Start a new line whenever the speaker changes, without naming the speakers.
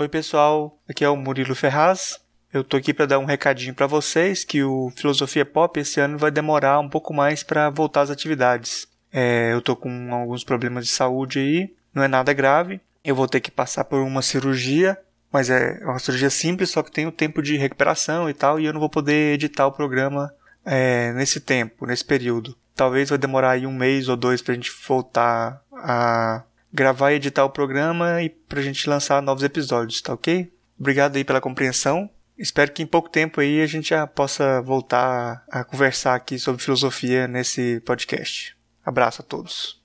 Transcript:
Oi, pessoal. Aqui é o Murilo Ferraz. Eu tô aqui para dar um recadinho para vocês que o Filosofia Pop esse ano vai demorar um pouco mais para voltar às atividades. É, eu tô com alguns problemas de saúde aí, não é nada grave. Eu vou ter que passar por uma cirurgia, mas é uma cirurgia simples, só que tem o tempo de recuperação e tal, e eu não vou poder editar o programa é, nesse tempo, nesse período. Talvez vai demorar aí um mês ou dois pra gente voltar a gravar e editar o programa e pra gente lançar novos episódios, tá ok? Obrigado aí pela compreensão. Espero que em pouco tempo aí a gente já possa voltar a conversar aqui sobre filosofia nesse podcast. Abraço a todos.